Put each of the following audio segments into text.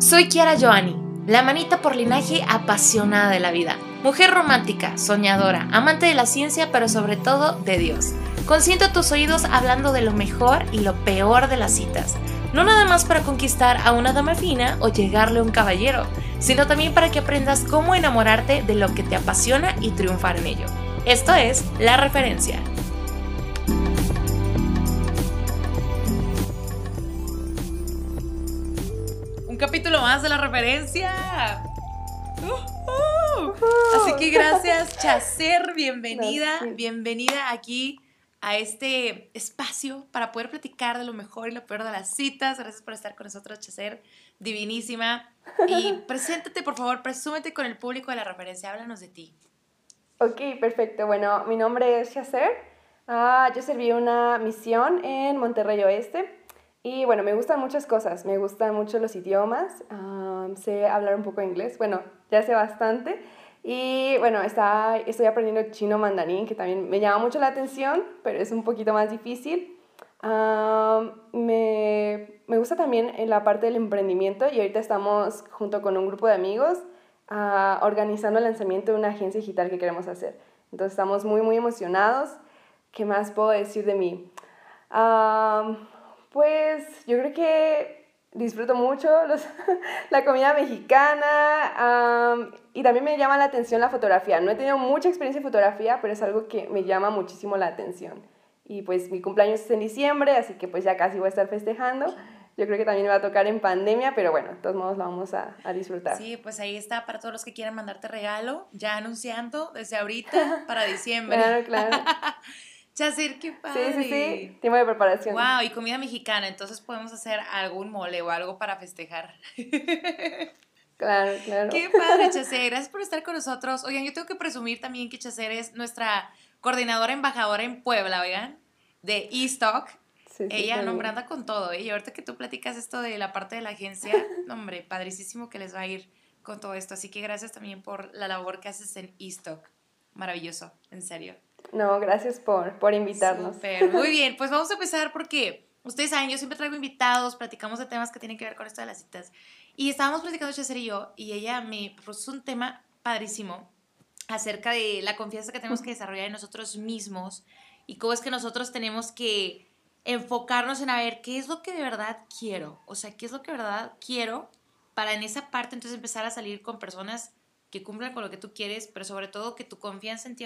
Soy Kiara Joani, la manita por linaje apasionada de la vida, mujer romántica, soñadora, amante de la ciencia, pero sobre todo de Dios. Consiento tus oídos hablando de lo mejor y lo peor de las citas. No nada más para conquistar a una dama fina o llegarle a un caballero, sino también para que aprendas cómo enamorarte de lo que te apasiona y triunfar en ello. Esto es La Referencia. Capítulo más de La Referencia. Así que gracias, Chacer, bienvenida, bienvenida aquí a este espacio para poder platicar de lo mejor y lo peor de las citas. Gracias por estar con nosotros, Chacer, divinísima. Y preséntate, por favor, presúmete con el público de la referencia, háblanos de ti. Ok, perfecto. Bueno, mi nombre es Chacer. Ah, yo serví una misión en Monterrey Oeste. Y bueno, me gustan muchas cosas. Me gustan mucho los idiomas. Ah, sé hablar un poco inglés. Bueno, ya sé bastante. Y bueno, está, estoy aprendiendo chino mandarín, que también me llama mucho la atención, pero es un poquito más difícil. me, me, gusta también en la parte del emprendimiento y ahorita estamos junto con un grupo de amigos uh, organizando el lanzamiento de una agencia digital que queremos hacer. Entonces estamos muy, muy emocionados. ¿Qué más puedo decir de mí? Pues yo creo que disfruto mucho la comida mexicana y también me llama la atención la fotografía. No he tenido mucha experiencia en fotografía, pero es algo que me llama muchísimo la atención. Y pues mi cumpleaños es en diciembre, así que pues ya casi voy a estar festejando. Yo creo que también me va a tocar en pandemia, pero bueno, de todos modos lo vamos a, a disfrutar. Sí, pues ahí está para todos los que quieran mandarte regalo, ya anunciando desde ahorita para diciembre. claro, claro. Chacer, qué padre. Sí, sí, sí. Tiempo de preparación. Wow, y comida mexicana, entonces podemos hacer algún mole o algo para festejar. Claro, claro. Qué padre, Chacer. Gracias por estar con nosotros. Oigan, yo tengo que presumir también que Chacer es nuestra coordinadora embajadora en Puebla, oigan, de eStock. Sí, sí, Ella nombrando con todo, ¿eh? Y ahorita que tú platicas esto de la parte de la agencia, hombre, padricísimo que les va a ir con todo esto. Así que gracias también por la labor que haces en eStock. Maravilloso, en serio. No, gracias por, por invitarnos. Muy bien, pues vamos a empezar porque ustedes saben, yo siempre traigo invitados, platicamos de temas que tienen que ver con esto de las citas. Y estábamos platicando Chacer y yo, y ella me puso un tema padrísimo acerca de la confianza que tenemos que desarrollar en nosotros mismos y cómo es que nosotros tenemos que enfocarnos en a ver qué es lo que de verdad quiero, o sea, qué es lo que de verdad quiero para en esa parte entonces empezar a salir con personas que cumplan con lo que tú quieres, pero sobre todo que tu confianza en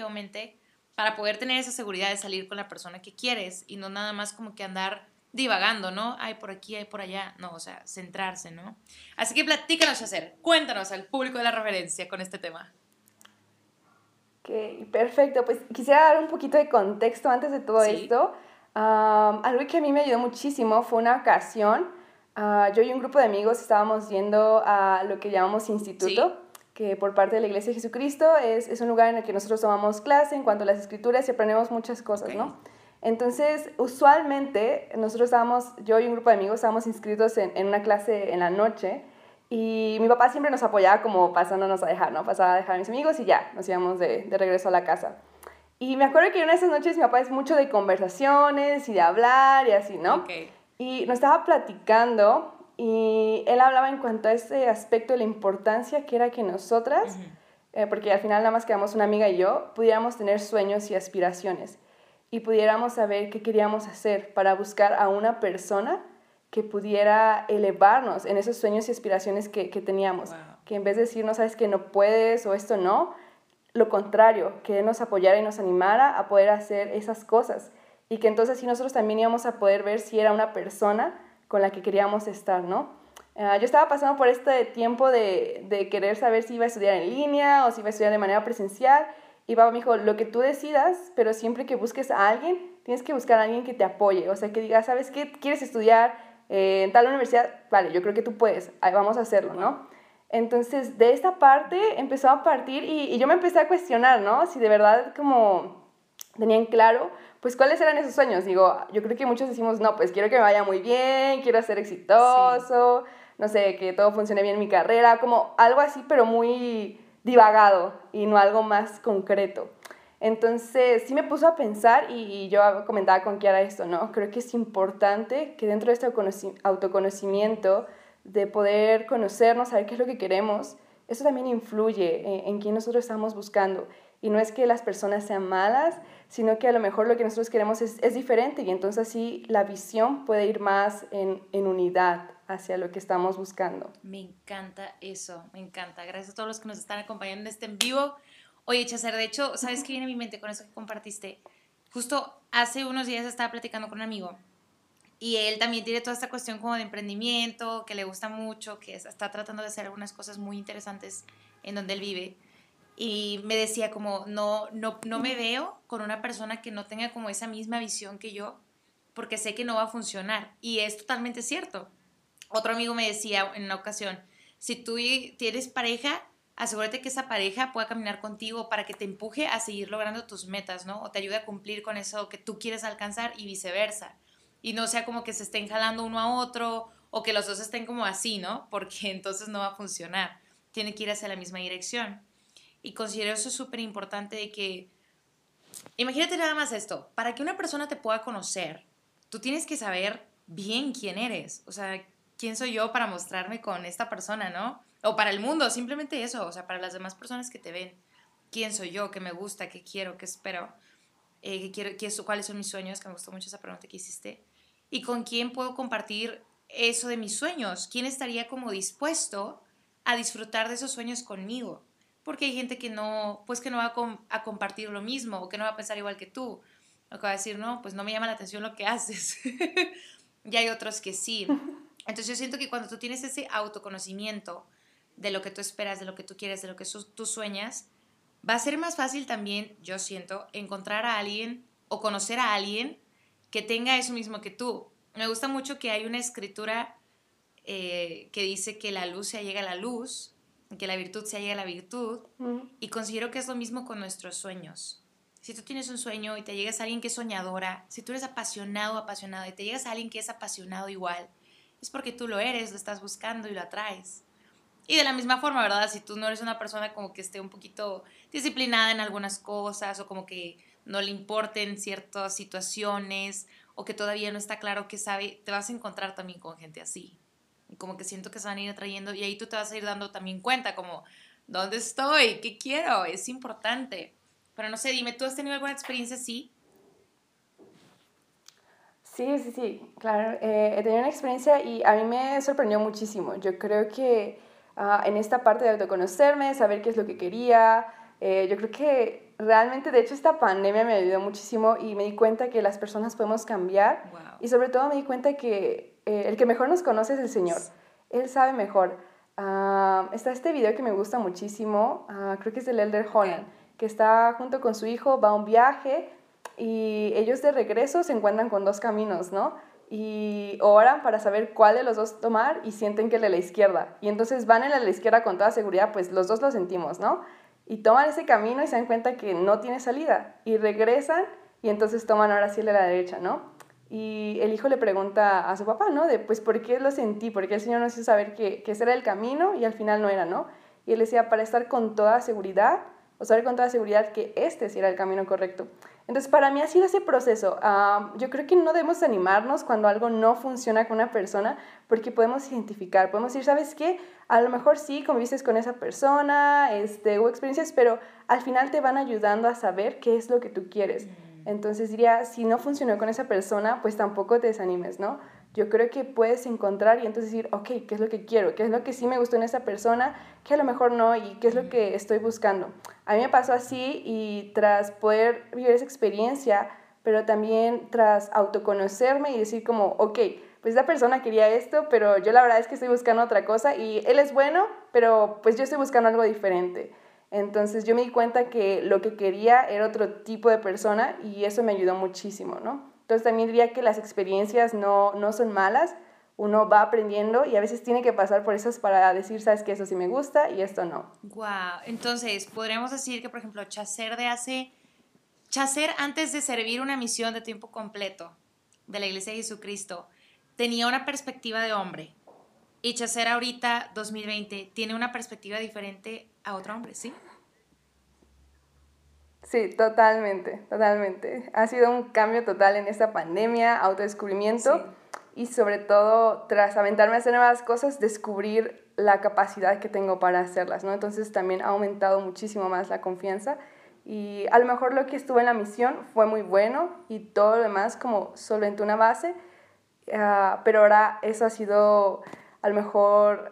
para poder tener esa seguridad de salir con la persona que quieres y no nada más como que andar divagando, ¿no? Hay por aquí, hay por allá. No, o sea, centrarse, ¿no? Así que platícanos, hacer. Cuéntanos al público de la referencia con este tema. Ok, perfecto. Pues quisiera dar un poquito de contexto antes de todo esto. algo que a mí me ayudó muchísimo fue una ocasión. Ah, yo y un grupo de amigos estábamos yendo a lo que llamamos instituto que por parte de la Iglesia de Jesucristo es, es, un lugar en el que nosotros tomamos clase en cuanto a las escrituras y aprendemos muchas cosas, ¿no? Entonces, usualmente, nosotros estábamos, yo y un grupo de amigos estábamos inscritos en, en, una clase en la noche y mi papá siempre nos apoyaba como pasándonos a dejar, ¿no? Pasaba a dejar a mis amigos y ya, nos íbamos de, de regreso a la casa. Y me acuerdo que una de esas noches mi papá es mucho de conversaciones y de hablar y así, ¿no? Y nos estaba platicando y él hablaba en cuanto a ese aspecto de la importancia que era que nosotras, eh, porque al final nada más quedamos una amiga y yo, pudiéramos tener sueños y aspiraciones y pudiéramos saber qué queríamos hacer para buscar a una persona que pudiera elevarnos en esos sueños y aspiraciones que, que teníamos. Que en vez de decir, no sabes que no puedes o esto no, lo contrario, que nos apoyara y nos animara a poder hacer esas cosas. Y que entonces sí nosotros también íbamos a poder ver si era una persona con la que queríamos estar, ¿no? Ah, yo estaba pasando por este tiempo de, de, querer saber si iba a estudiar en línea o si iba a estudiar de manera presencial. Y papá me dijo, lo que tú decidas, pero siempre que busques a alguien, tienes que buscar a alguien que te apoye. O sea, que diga, ¿sabes qué? ¿Quieres estudiar eh, en tal universidad? Vale, yo creo que tú puedes, Ahí vamos a hacerlo, ¿no? Entonces, de esta parte empezó a partir y, y yo me empecé a cuestionar, ¿no? Si de verdad como tenían claro pues cuáles eran esos sueños. Digo, yo creo que muchos decimos, no, pues quiero que me vaya muy bien, quiero ser exitoso, no sé, que todo funcione bien en mi carrera, como algo así, pero muy divagado y no algo más concreto. Entonces, sí me puso a pensar y, yo comentaba con Kiara esto, ¿no? Creo que es importante que dentro de este autoconocimiento de poder conocernos, saber qué es lo que queremos, eso también influye en, en quién nosotros estamos buscando. Y no es que las personas sean malas, sino que a lo mejor lo que nosotros queremos es, es diferente y entonces así la visión puede ir más en, en, unidad hacia lo que estamos buscando. Me encanta eso, me encanta. Gracias a todos los que nos están acompañando en este en vivo. Oye, Chacer, de hecho, ¿sabes qué viene a mi mente con eso que compartiste? Justo hace unos días estaba platicando con un amigo y él también tiene toda esta cuestión como de emprendimiento, que le gusta mucho, que está tratando de hacer algunas cosas muy interesantes en donde él vive y me decía como, no, no, no me veo con una persona que no tenga como esa misma visión que yo, porque sé que no va a funcionar. Y es totalmente cierto. Otro amigo me decía en una ocasión, si tú tienes pareja, asegúrate que esa pareja pueda caminar contigo para que te empuje a seguir logrando tus metas, ¿no? O te ayude a cumplir con eso que tú quieres alcanzar y viceversa. Y no sea como que se estén jalando uno a otro o que los dos estén como así, ¿no? Porque entonces no va a funcionar. Tiene que ir hacia la misma dirección. Y considero eso súper importante de que, imagínate nada más esto, para que una persona te pueda conocer, tú tienes que saber bien quién eres, o sea, quién soy yo para mostrarme con esta persona, ¿no? O para el mundo, simplemente eso, o sea, para las demás personas que te ven, quién soy yo, qué me gusta, qué quiero, qué espero, eh, qué quiero, qué, cuáles son mis sueños, que me gustó mucho esa pregunta que hiciste, y con quién puedo compartir eso de mis sueños, quién estaría como dispuesto a disfrutar de esos sueños conmigo porque hay gente que no, pues que no va a, compartir lo mismo o que no va a pensar igual que tú. O que va a decir, no, pues no me llama la atención lo que haces. y hay otros que sí. Entonces yo siento que cuando tú tienes ese autoconocimiento de lo que tú esperas, de lo que tú quieres, de lo que tú sueñas, va a ser más fácil también, yo siento, encontrar a alguien o conocer a alguien que tenga eso mismo que tú. Me gusta mucho que hay una escritura eh, que dice que la luz se llega a la luz que la virtud se llega a la virtud. Y considero que es lo mismo con nuestros sueños. Si tú tienes un sueño y te llegas a alguien que es soñadora, si tú eres apasionado apasionado y te llegas a alguien que es apasionado igual, es porque tú lo eres, lo estás buscando y lo atraes. Y de la misma forma, ¿verdad? Si tú no eres una persona como que esté un poquito disciplinada en algunas cosas o como que no le importen ciertas situaciones o que todavía no está claro qué sabe, te vas a encontrar también con gente así como que siento que se van a ir atrayendo y ahí tú te vas a ir dando también cuenta como, ¿dónde estoy? ¿Qué quiero? Es importante. Pero no sé, dime, ¿tú has tenido alguna experiencia así? Sí, sí, sí, claro. Eh, he tenido una experiencia y a mí me sorprendió muchísimo. Yo creo que ah, en esta parte de autoconocerme, saber qué es lo que quería, eh, yo creo que realmente, de hecho, esta pandemia me ayudó muchísimo y me di cuenta que las personas podemos cambiar. Y sobre todo me di cuenta que eh, el que mejor nos conoce es el Señor. Él sabe mejor. Ah, está este video que me gusta muchísimo, ah, creo que es del Elder Holland, que está junto con su hijo, va a un viaje y ellos de regreso se encuentran con dos caminos, ¿no? Y oran para saber cuál de los dos tomar y sienten que el de la izquierda. Y entonces van en la de la izquierda con toda seguridad, pues los dos lo sentimos, ¿no? Y toman ese camino y se dan cuenta que no tiene salida. Y regresan y entonces toman ahora sí de la derecha, ¿no? Y el hijo le pregunta a su papá, ¿no? De, pues, ¿por qué lo sentí? Porque el Señor nos hizo saber que, que ese era el camino y al final no era, ¿no? Y él decía, para estar con toda seguridad, o saber con toda seguridad que este sí era el camino correcto. Entonces, para mí ha sido ese proceso. yo creo que no debemos animarnos cuando algo no funciona con una persona, porque podemos identificar, podemos decir, ¿sabes qué? A lo mejor sí conviviste con esa persona, este, hubo experiencias, pero al final te van ayudando a saber qué es lo que tú quieres. Entonces diría, si no funcionó con esa persona, pues tampoco te desanimes, ¿no? Yo creo que puedes encontrar y entonces decir, ok, ¿qué es lo que quiero? ¿Qué es lo que sí me gustó en esa persona? ¿Qué a lo mejor no? ¿Y qué es lo que estoy buscando? A mí me pasó así y tras poder vivir esa experiencia, pero también tras autoconocerme y decir como, ok, pues esa persona quería esto, pero yo la verdad es que estoy buscando otra cosa y él es bueno, pero pues yo estoy buscando algo diferente. Entonces yo me di cuenta que lo que quería era otro tipo de persona y eso me ayudó muchísimo, ¿no? Entonces también diría que las experiencias no, no son malas, uno va aprendiendo y a veces tiene que pasar por esas para decir, sabes que eso sí me gusta y esto no. Wow, entonces podríamos decir que, por ejemplo, Chacer de hace, Chacer antes de servir una misión de tiempo completo de la Iglesia de Jesucristo, tenía una perspectiva de hombre. Y Chacer ahorita, 2020, tiene una perspectiva diferente a otro hombre, ¿sí? Sí, totalmente, totalmente. Ha sido un cambio total en esta pandemia, autodescubrimiento. y sobre todo tras aventarme a hacer nuevas cosas, descubrir la capacidad que tengo para hacerlas, ¿no? Entonces también ha aumentado muchísimo más la confianza y a lo mejor lo que estuve en la misión fue muy bueno y todo lo demás como solventó una base, ah, pero ahora eso ha sido a lo mejor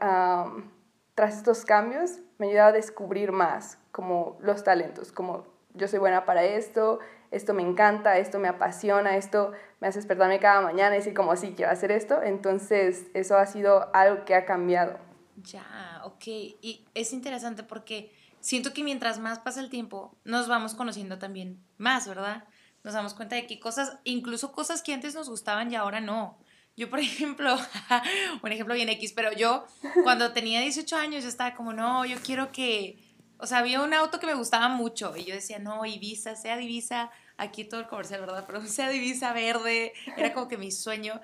tras estos cambios me ha ayudado a descubrir más como los talentos, como yo soy buena para esto, esto me encanta, esto me apasiona, esto me hace despertarme cada mañana y decir como sí, quiero hacer esto. Entonces, eso ha sido algo que ha cambiado. Ya, ok. Y es interesante porque siento que mientras más pasa el tiempo, nos vamos conociendo también más, ¿verdad? Nos damos cuenta de que cosas, incluso cosas que antes nos gustaban y ahora no. Yo, por ejemplo, un ejemplo bien X, pero yo cuando tenía 18 años yo estaba como, no, yo quiero que, o sea, había un auto que me gustaba mucho y yo decía, no, Ibiza, sea Ibiza, aquí todo el comercial, ¿verdad? Pero sea divisa verde, era como que mi sueño.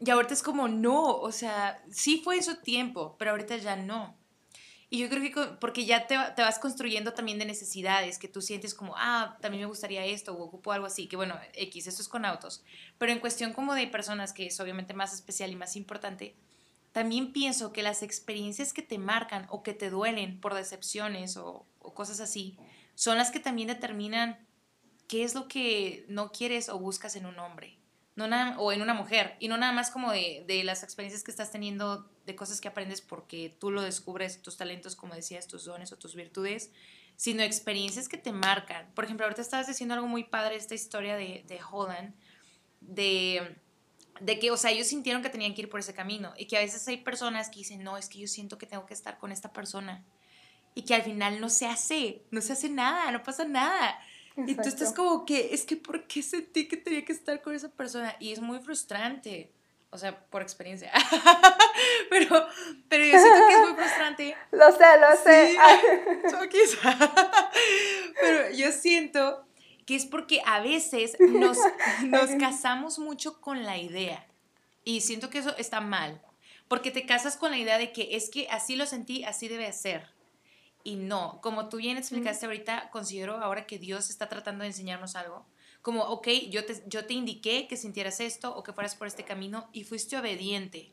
Y ahorita es como, no, o sea, sí fue en su tiempo, pero ahorita ya no. Y yo creo que porque ya te, te, vas construyendo también de necesidades, que tú sientes como, ah, también me gustaría esto, o ocupo algo así, que bueno, X, eso es con autos. Pero en cuestión como de personas, que es obviamente más especial y más importante, también pienso que las experiencias que te marcan o que te duelen por decepciones o, cosas así, son las que también determinan qué es lo que no quieres o buscas en un hombre o en una mujer. Y no nada más como de, de, las experiencias que estás teniendo, de cosas que aprendes porque tú lo descubres, tus talentos, como decías, tus dones o tus virtudes, sino experiencias que te marcan. Por ejemplo, ahorita estabas diciendo algo muy padre, esta historia de, de Holland, de, de que, o sea, ellos sintieron que tenían que ir por ese camino y que a veces hay personas que dicen, no, es que yo siento que tengo que estar con esta persona y que al final no se hace, no se hace nada, no pasa nada. Y tú estás como que, es que ¿por qué sentí que tenía que estar con esa persona? Y es muy frustrante. O sea, por experiencia. pero, pero yo siento que es muy frustrante. Lo sé, lo sé. pero yo siento que es porque a veces nos, nos casamos mucho con la idea. Y siento que eso está mal. Porque te casas con la idea de que es que así lo sentí, así debe ser y no. Como tú bien explicaste ahorita, considero ahora que Dios está tratando de enseñarnos algo. Como, ok, yo te, yo te indiqué que sintieras esto o que fueras por este camino y fuiste obediente.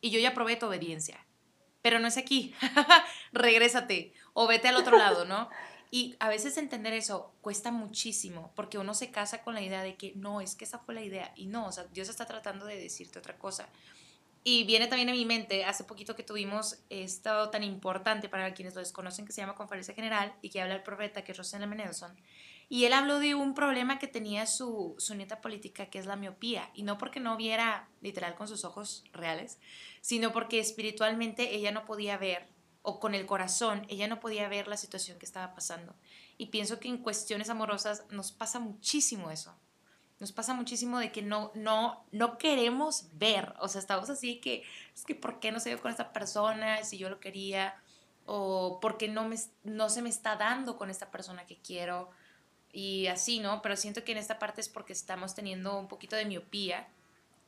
Y yo ya probé tu obediencia. Pero no es aquí. Regrésate o vete al otro lado, ¿no? Y a veces entender eso cuesta muchísimo porque uno se casa con la idea de que no, es que esa fue la idea. Y no, o sea, Dios está tratando de decirte otra cosa. Y viene también a mi mente, hace poquito que tuvimos esto tan importante para quienes lo desconocen, que se llama Conferencia General, y que habla el profeta, que es Rosana Menelson. Y él habló de un problema que tenía su, su nieta política, que es la miopía. Y no porque no viera literal con sus ojos reales, sino porque espiritualmente ella no podía ver, o con el corazón, ella no podía ver la situación que estaba pasando. Y pienso que en cuestiones amorosas nos pasa muchísimo eso. Nos pasa muchísimo de que no, no, no queremos ver, o sea, estamos así que, es que ¿por qué no se dio con esta persona si yo lo quería? O ¿por qué no, me, no se me está dando con esta persona que quiero? Y así, ¿no? Pero siento que en esta parte es porque estamos teniendo un poquito de miopía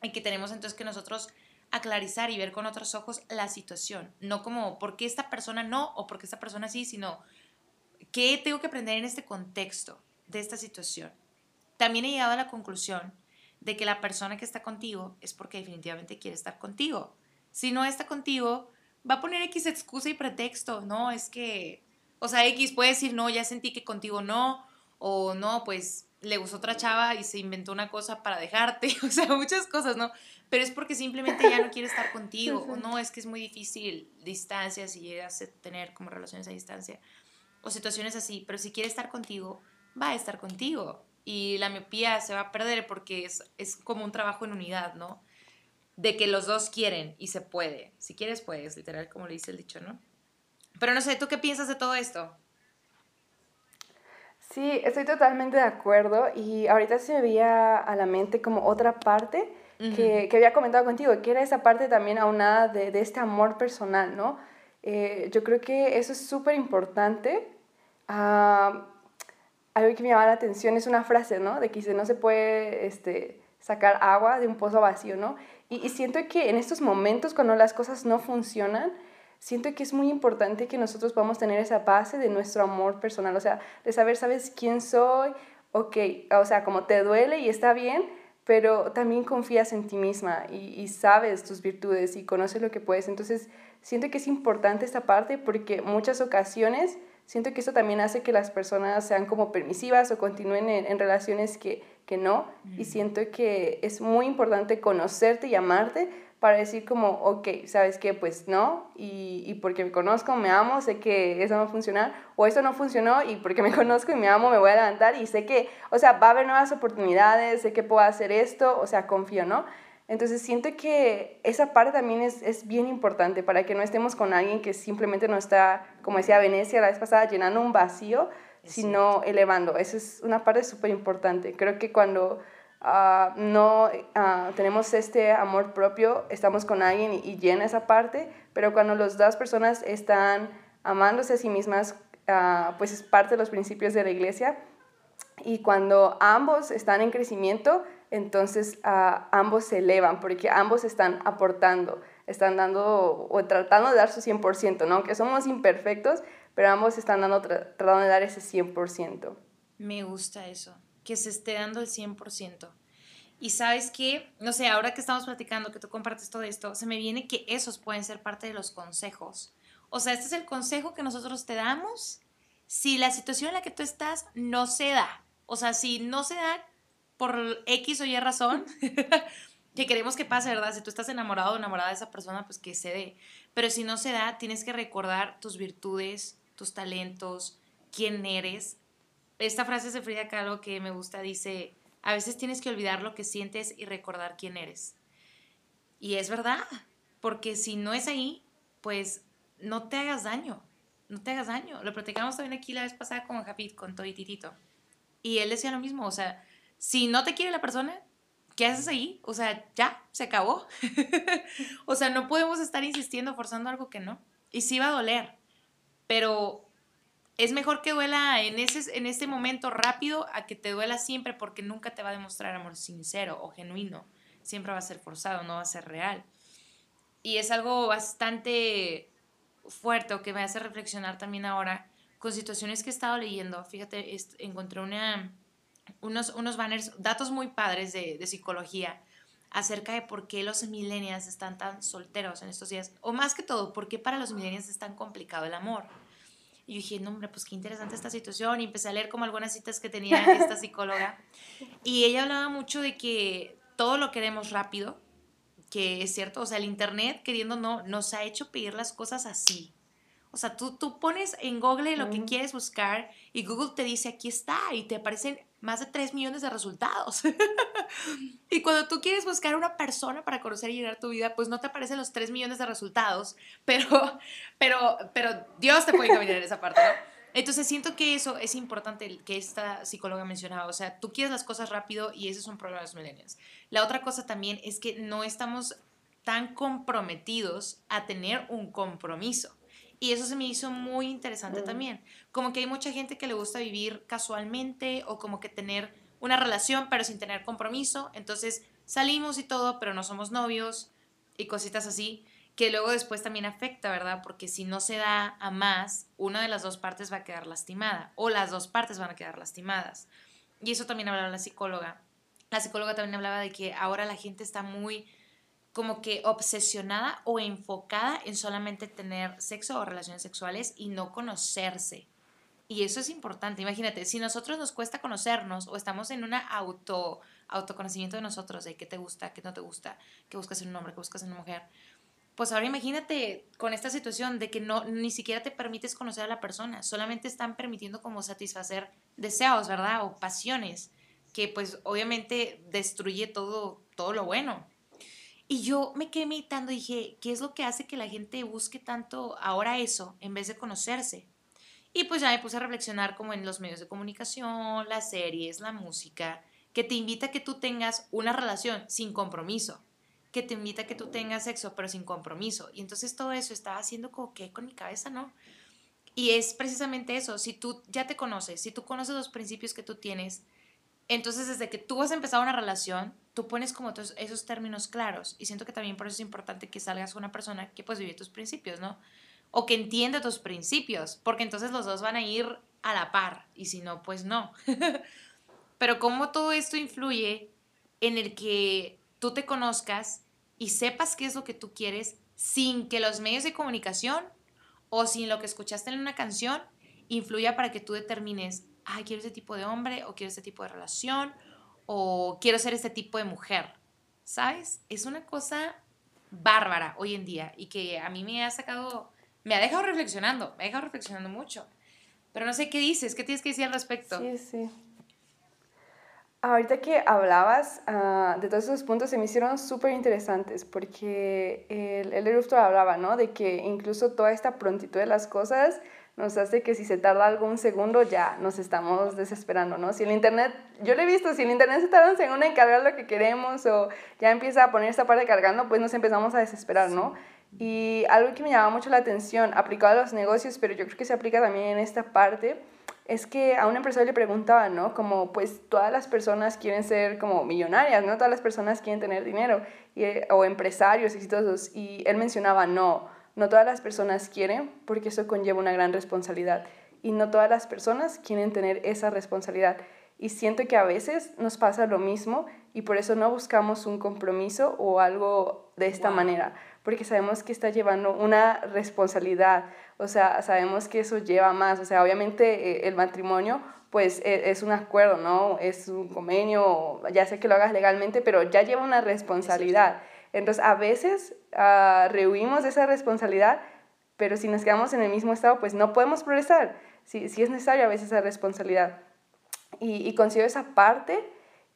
y que tenemos entonces que nosotros aclarizar y ver con otros ojos la situación. No como por qué esta persona no o por qué esta persona sí, sino qué tengo que aprender en este contexto de esta situación. También he llegado a la conclusión de que la persona que está contigo es porque definitivamente quiere estar contigo. Si no está contigo, va a poner X excusa y pretexto. No, es que, o sea, X puede decir, no, ya sentí que contigo no, o no, pues le gustó otra chava y se inventó una cosa para dejarte, o sea, muchas cosas, ¿no? Pero es porque simplemente ya no quiere estar contigo, o no, es que es muy difícil distancia si llegas a tener como relaciones a distancia, o situaciones así, pero si quiere estar contigo, va a estar contigo y la miopía se va a perder porque es, es como un trabajo en unidad, ¿no? De que los dos quieren y se puede. Si quieres, puedes, literal, como le dice el dicho, ¿no? Pero no sé, ¿tú qué piensas de todo esto? Sí, estoy totalmente de acuerdo y ahorita se me veía a la mente como otra parte que, que, había comentado contigo, que era esa parte también aunada de, de este amor personal, ¿no? Eh, yo creo que eso es súper importante. Uh, algo que me llama la atención es una frase, ¿no? De que dice, no se puede este, sacar agua de un pozo vacío, ¿no? Y, siento que en estos momentos, cuando las cosas no funcionan, siento que es muy importante que nosotros podamos tener esa base de nuestro amor personal, o sea, de saber, ¿sabes quién soy? Ok, o sea, como te duele y está bien, pero también confías en ti misma y, y sabes tus virtudes y conoces lo que puedes. Entonces, siento que es importante esta parte porque muchas ocasiones siento que eso también hace que las personas sean como permisivas o continúen en, relaciones que, que no. Y siento que es muy importante conocerte y amarte para decir como, ok, ¿sabes qué? Pues no, y, y, porque me conozco, me amo, sé que eso no va a funcionar, o eso no funcionó, y porque me conozco y me amo, me voy a levantar y sé que, o sea, va a haber nuevas oportunidades, sé que puedo hacer esto, o sea, confío, ¿no? Entonces siento que esa parte también es, es bien importante para que no estemos con alguien que simplemente no está, como decía Venecia la vez pasada, llenando un vacío, sino elevando. Esa es una parte súper importante. Creo que cuando Ah, no ah, tenemos este amor propio, estamos con alguien y, llena esa parte, pero cuando las dos personas están amándose a sí mismas, uh, pues es parte de los principios de la iglesia. Y cuando ambos están en crecimiento, entonces ambos se elevan, porque ambos están aportando, están dando o tratando de dar su 100%, ¿no? Aunque somos imperfectos, pero ambos están dando, tratando de dar ese 100%. Me gusta eso que se esté dando el 100%. Y sabes que, no sé, ahora que estamos platicando, que tú compartes todo esto, se me viene que esos pueden ser parte de los consejos. O sea, este es el consejo que nosotros te damos si la situación en la que tú estás no se da. O sea, si no se da por X o Y razón, que queremos que pase, ¿verdad? Si tú estás enamorado o enamorada de esa persona, pues que se dé. Pero si no se da, tienes que recordar tus virtudes, tus talentos, quién eres, esta frase de Frida Kahlo que me gusta dice, a veces tienes que olvidar lo que sientes y recordar quién eres. Y es verdad, porque si no es ahí, pues no te hagas daño, no te hagas daño. Lo platicamos también aquí la vez pasada con Japit, con Toy Titito. Y él decía lo mismo, o sea, si no te quiere la persona, ¿qué haces ahí? O sea, ya, se acabó. o sea, no podemos estar insistiendo, forzando algo que no. Y sí va a doler, pero es mejor que duela en, ese, en este momento rápido a que te duela siempre porque nunca te va a demostrar amor sincero o genuino. Siempre va a ser forzado, no va a ser real. Y es algo bastante fuerte o que me hace reflexionar también ahora con situaciones que he estado leyendo. Fíjate, encontré una, unos, unos banners, datos muy padres de, de psicología acerca de por qué los millennials están tan solteros en estos días. O más que todo, por qué para los millennials es tan complicado el amor. Y yo dije, no, hombre, pues qué interesante esta situación. Y empecé a leer como algunas citas que tenía esta psicóloga. Y ella hablaba mucho de que todo lo queremos rápido, que es cierto, o sea, el Internet, queriendo no, nos ha hecho pedir las cosas así. O sea, tú, tú pones en Google lo que quieres buscar y Google te dice, aquí está, y te aparecen más de 3 millones de resultados. y cuando tú quieres buscar una persona para conocer y llegar a tu vida, pues no te aparecen los 3 millones de resultados, pero, pero, pero Dios te puede caminar en esa parte, ¿no? Entonces siento que eso es importante que esta psicóloga mencionaba, o sea, tú quieres las cosas rápido y ese es un problema de los millennials. La otra cosa también es que no estamos tan comprometidos a tener un compromiso. Y eso se me hizo muy interesante mm. también. Como que hay mucha gente que le gusta vivir casualmente o como que tener una relación pero sin tener compromiso. Entonces salimos y todo, pero no somos novios y cositas así, que luego después también afecta, ¿verdad? Porque si no se da a más, una de las dos partes va a quedar lastimada o las dos partes van a quedar lastimadas. Y eso también hablaba la psicóloga. La psicóloga también hablaba de que ahora la gente está muy como que obsesionada o enfocada en solamente tener sexo o relaciones sexuales y no conocerse. Y eso es importante. Imagínate, si nosotros nos cuesta conocernos o estamos en una auto autoconocimiento de nosotros, de qué te gusta, qué no te gusta, qué buscas en un hombre, qué buscas en una mujer, pues ahora imagínate con esta situación de que no ni siquiera te permites conocer a la persona, solamente están permitiendo como satisfacer deseos, ¿verdad? O pasiones, que pues obviamente destruye todo todo lo bueno. Y yo me quedé meditando y dije, ¿qué es lo que hace que la gente busque tanto ahora eso en vez de conocerse? Y pues ya me puse a reflexionar como en los medios de comunicación, las series, la música, que te invita a que tú tengas una relación sin compromiso, que te invita a que tú tengas sexo pero sin compromiso. Y entonces todo eso estaba haciendo como que con mi cabeza, ¿no? Y es precisamente eso, si tú ya te conoces, si tú conoces los principios que tú tienes, entonces desde que tú has empezado una relación, tú pones como todos esos términos claros y siento que también por eso es importante que salgas con una persona que pues vive tus principios, ¿no? O que entienda tus principios, porque entonces los dos van a ir a la par y si no, pues no. Pero cómo todo esto influye en el que tú te conozcas y sepas qué es lo que tú quieres sin que los medios de comunicación o sin lo que escuchaste en una canción influya para que tú determines, ah, quiero este tipo de hombre o quiero este tipo de relación o quiero ser este tipo de mujer. ¿Sabes? Es una cosa bárbara hoy en día y que a mí me ha sacado, me ha dejado reflexionando, me ha dejado reflexionando mucho. Pero no sé qué dices, qué tienes que decir al respecto. Sí, sí. Ahorita que hablabas ah, de todos esos puntos se me hicieron súper interesantes porque el, el erupto hablaba, ¿no? De que incluso toda esta prontitud de las cosas nos hace que si se tarda algún segundo ya nos estamos desesperando, ¿no? Si el internet, yo lo he visto, si el internet se tarda un segundo en cargar lo que queremos o ya empieza a poner esta parte cargando, pues nos empezamos a desesperar, ¿no? Y algo que me llama mucho la atención, aplicado a los negocios, pero yo creo que se aplica también en esta parte, es que a un empresario le preguntaban, ¿no? Como, pues todas las personas quieren ser como millonarias, ¿no? Todas las personas quieren tener dinero, y, o empresarios exitosos, y él mencionaba, no, no todas las personas quieren porque eso conlleva una gran responsabilidad y no todas las personas quieren tener esa responsabilidad. Y siento que a veces nos pasa lo mismo y por eso no buscamos un compromiso o algo de esta manera, porque sabemos que está llevando una responsabilidad, o sea, sabemos que eso lleva más, o sea, obviamente eh, el matrimonio pues e, es un acuerdo, ¿no? Es un convenio, ya sé que lo hagas legalmente, pero ya lleva una responsabilidad. Entonces, a veces uh, rehuimos esa responsabilidad, pero si nos quedamos en el mismo estado, pues no podemos progresar. Si, si es necesaria a veces esa responsabilidad. Y, y considero esa parte,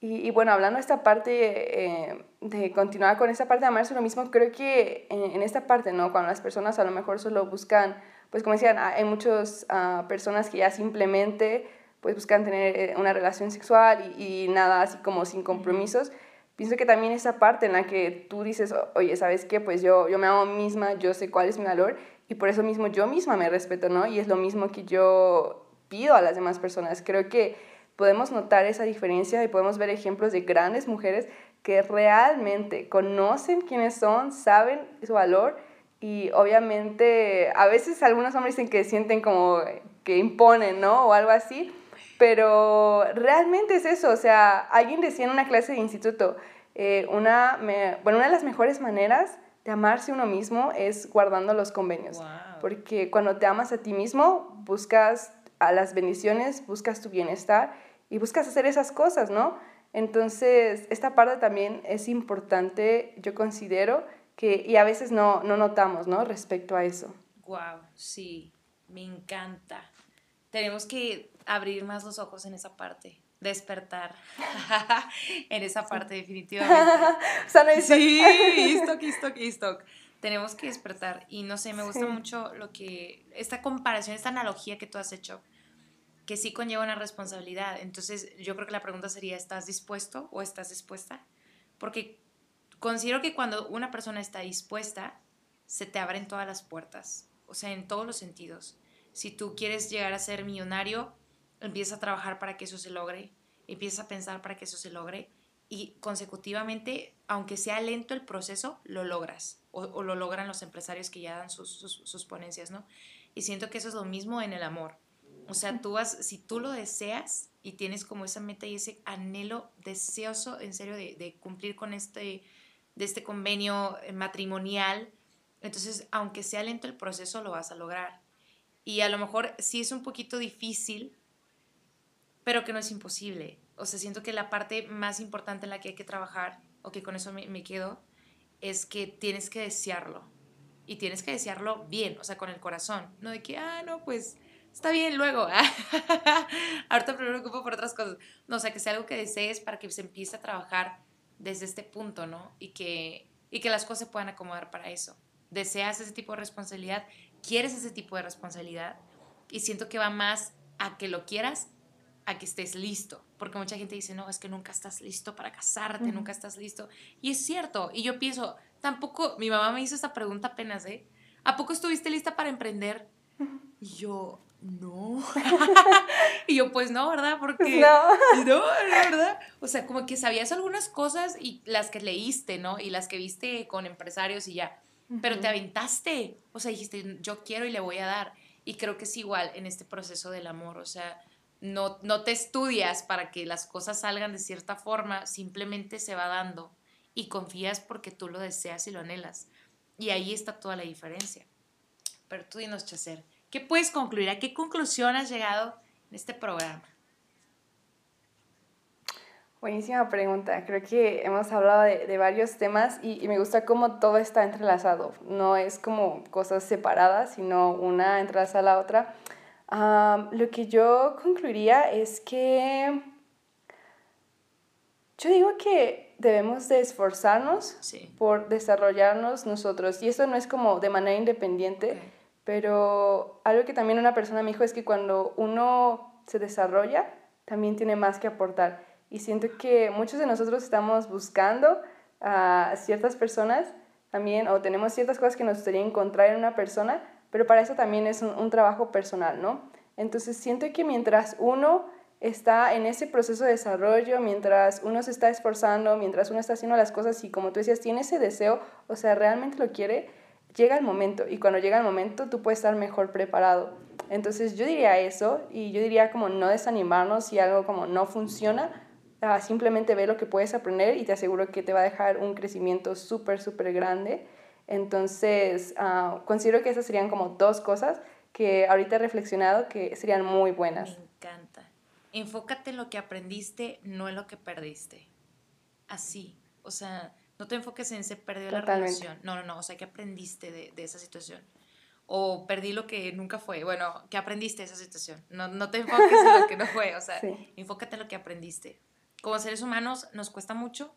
y, bueno, hablando de esta parte, eh, de continuar con esta parte de amarse lo mismo, creo que en, esta parte, ¿no? Cuando las personas a lo mejor solo buscan, pues como decían, hay muchas uh, personas que ya simplemente pues buscan tener eh, una relación sexual y, y nada así como sin compromisos pienso que también esa parte en la que tú dices, oye, ¿sabes qué? Pues yo, yo me amo misma, yo sé cuál es mi valor y por eso mismo yo misma me respeto, ¿no? Y es lo mismo que yo pido a las demás personas. Creo que podemos notar esa diferencia y podemos ver ejemplos de grandes mujeres que realmente conocen quiénes son, saben su valor y obviamente a veces algunos hombres dicen que sienten como que imponen, ¿no? O algo así, pero realmente es eso, o sea, alguien decía en una clase de instituto, eh, una, bueno, una de las mejores maneras de amarse uno mismo es guardando los convenios, porque cuando te amas a ti mismo, buscas a las bendiciones, buscas tu bienestar y buscas hacer esas cosas, ¿no? Entonces, esta parte también es importante, yo considero, que, y a veces no, no notamos, ¿no? Respecto a eso. Wow, sí, me encanta. Tenemos que abrir más los ojos en esa parte, despertar en esa parte definitivamente. sí, stock, stock, stock. Tenemos que despertar y no sé, me gusta mucho lo que, esta comparación, esta analogía que tú has hecho, que sí conlleva una responsabilidad. Entonces yo creo que la pregunta sería, ¿estás dispuesto o estás dispuesta? Porque considero que cuando una persona está dispuesta, se te abren todas las puertas, o sea, en todos los sentidos. Si tú quieres llegar a ser millonario, empieza a trabajar para que eso se logre, empieza a pensar para que eso se logre y consecutivamente, aunque sea lento el proceso, lo logras o, lo logran los empresarios que ya dan sus, sus, ponencias, ¿no? Y siento que eso es lo mismo en el amor. O sea, tú vas, si tú lo deseas y tienes como esa meta y ese anhelo deseoso, en serio, de, de cumplir con este, de este convenio matrimonial, entonces, aunque sea lento el proceso, lo vas a lograr. Y a lo mejor sí es un poquito difícil pero que no es imposible. O sea, siento que la parte más importante en la que hay que trabajar, o que con eso me, quedo, es que tienes que desearlo. Y tienes que desearlo bien, o sea, con el corazón. No de que, ah, no, pues está bien luego. Ahorita me preocupo por otras cosas. No, o sea, que sea algo que desees para que se empiece a trabajar desde este punto, ¿no? Y que, y que las cosas se puedan acomodar para eso. Deseas ese tipo de responsabilidad, quieres ese tipo de responsabilidad y siento que va más a que lo quieras a que estés listo. Porque mucha gente dice, no, es que nunca estás listo para casarte, nunca estás listo. Y es cierto. Y yo pienso, tampoco, mi mamá me hizo esta pregunta apenas, ¿eh? ¿A poco estuviste lista para emprender? Y yo, no. y yo, pues no, ¿verdad? Porque. No. No, ¿verdad? O sea, como que sabías algunas cosas y las que leíste, ¿no? Y las que viste con empresarios y ya. Pero te aventaste. O sea, dijiste, yo quiero y le voy a dar. Y creo que es igual en este proceso del amor. O sea, no, no te estudias para que las cosas salgan de cierta forma, simplemente se va dando y confías porque tú lo deseas y lo anhelas. Y ahí está toda la diferencia. Pero tú dinos, Chacer, ¿qué puedes concluir? ¿A qué conclusión has llegado en este programa? Buenísima pregunta. Creo que hemos hablado de, varios temas y, me gusta cómo todo está entrelazado. No es como cosas separadas, sino una entrelaza a la otra. lo que yo concluiría es que yo digo que debemos de esforzarnos por desarrollarnos nosotros. Y eso no es como de manera independiente, pero algo que también una persona me dijo es que cuando uno se desarrolla, también tiene más que aportar. Y siento que muchos de nosotros estamos buscando a ciertas personas también, o tenemos ciertas cosas que nos gustaría encontrar en una persona, pero para eso también es un, trabajo personal, ¿no? Entonces siento que mientras uno está en ese proceso de desarrollo, mientras uno se está esforzando, mientras uno está haciendo las cosas y como tú decías, tiene ese deseo, o sea, realmente lo quiere, llega el momento y cuando llega el momento tú puedes estar mejor preparado. Entonces yo diría eso y yo diría como no desanimarnos si algo como no funciona, Ah, simplemente ve lo que puedes aprender y te aseguro que te va a dejar un crecimiento súper, súper grande. Entonces, uh, considero que esas serían como dos cosas que ahorita he reflexionado que serían muy buenas. Me encanta. Enfócate en lo que aprendiste, no en lo que perdiste. Así. O sea, no te enfoques en se perdió la relación. No, no, no. O sea, ¿qué aprendiste de, de, esa situación? O perdí lo que nunca fue. Bueno, ¿qué aprendiste de esa situación? No, no te enfoques en lo que no fue. O sea, enfócate en lo que aprendiste como seres humanos nos cuesta mucho,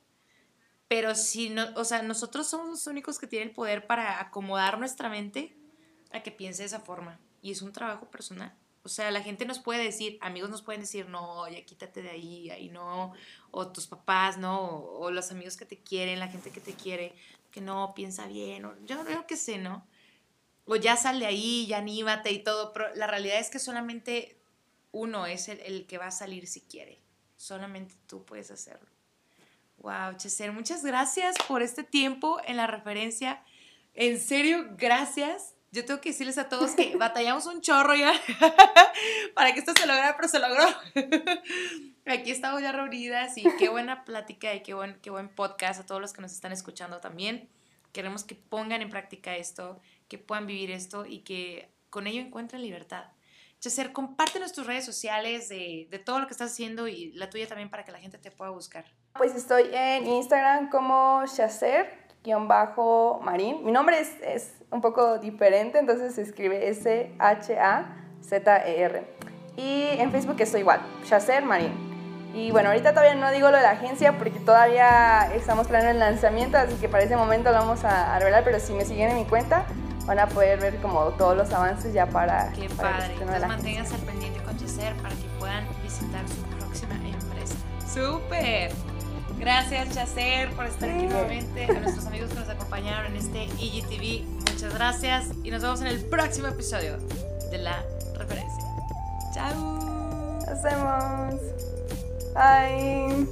pero si no, o sea, nosotros somos los únicos que tienen el poder para acomodar nuestra mente a que piense de esa forma. Y es un trabajo personal. O sea, la gente nos puede decir, amigos nos pueden decir, no, ya quítate de ahí, ahí no, o tus papás, no, o, los amigos que te quieren, la gente que te quiere, que no, piensa bien, o yo creo que sé, ¿no? O ya sal de ahí, ya anímate y todo, pero la realidad es que solamente uno es el, el que va a salir si quiere. Solamente tú puedes hacerlo. Wow, Cheser, muchas gracias por este tiempo en la referencia. En serio, gracias. Yo tengo que decirles a todos que batallamos un chorro ya para que esto se lograra, pero se logró. Aquí estamos ya reunidas y qué buena plática y qué buen, qué buen podcast a todos los que nos están escuchando también. Queremos que pongan en práctica esto, que puedan vivir esto y que con ello encuentren libertad. Chacer, compártenos tus redes sociales de, de, todo lo que estás haciendo y la tuya también para que la gente te pueda buscar. Pues estoy en Instagram como Chacer-Marín. Mi nombre es, es, un poco diferente, entonces se escribe S-H-A-Z-E-R. Y en Facebook estoy igual, Chacer Marín. Y bueno, ahorita todavía no digo lo de la agencia porque todavía estamos planeando el lanzamiento, así que para ese momento lo vamos a, a revelar, pero si me siguen en mi cuenta, van a poder ver como todos los avances ya para... Qué padre. Entonces manténganse al pendiente con Chacer para que puedan visitar su próxima empresa. ¡Súper! Gracias, Chacer, por estar aquí nuevamente. A nuestros amigos que nos acompañaron en este IGTV, muchas gracias. Y nos vemos en el próximo episodio de La Referencia. Chao. Nos vemos. Bye.